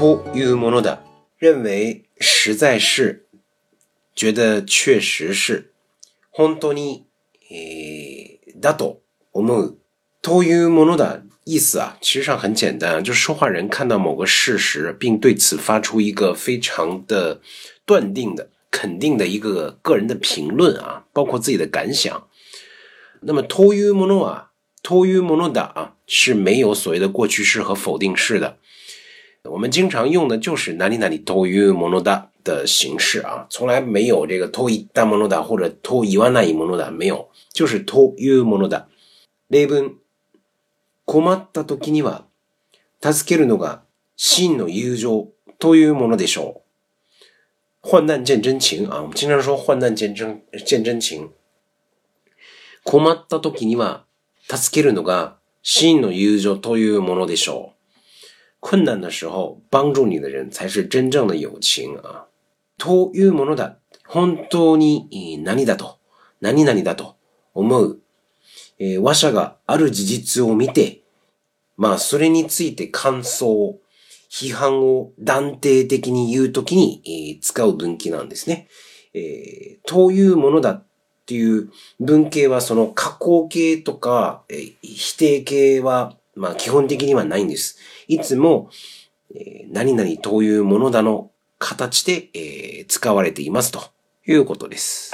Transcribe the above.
というものだ。认为实在是，觉得确实是。本当に、えー、だと思う。というものだ。意思啊，其实上很简单啊，就是说话人看到某个事实，并对此发出一个非常的断定的、肯定的一个个人的评论啊，包括自己的感想。那么というものは、というものだ啊，是没有所谓的过去式和否定式的。 我们经常用的就是哪里哪里というものだ的形式啊，从来没有这个といったものだ或者と言わないものだ没有，就是というものだ。例文困った時には、助けるのが真の友情というものでしょう。患難见真情啊，我们经常说患難见真见真情。困った時には、助けるのが真の友情というものでしょう。困難的时候帮助你的人才是真正的友情啊。というものだ。本当に何だと、何々だと思う。えー、話者がある事実を見て、まあ、それについて感想、批判を断定的に言うときに、えー、使う文系なんですね。えー、というものだっていう文系はその加工形とか、えー、否定形は、まあ基本的にはないんです。いつも、えー、何々というものだの形で、えー、使われていますということです。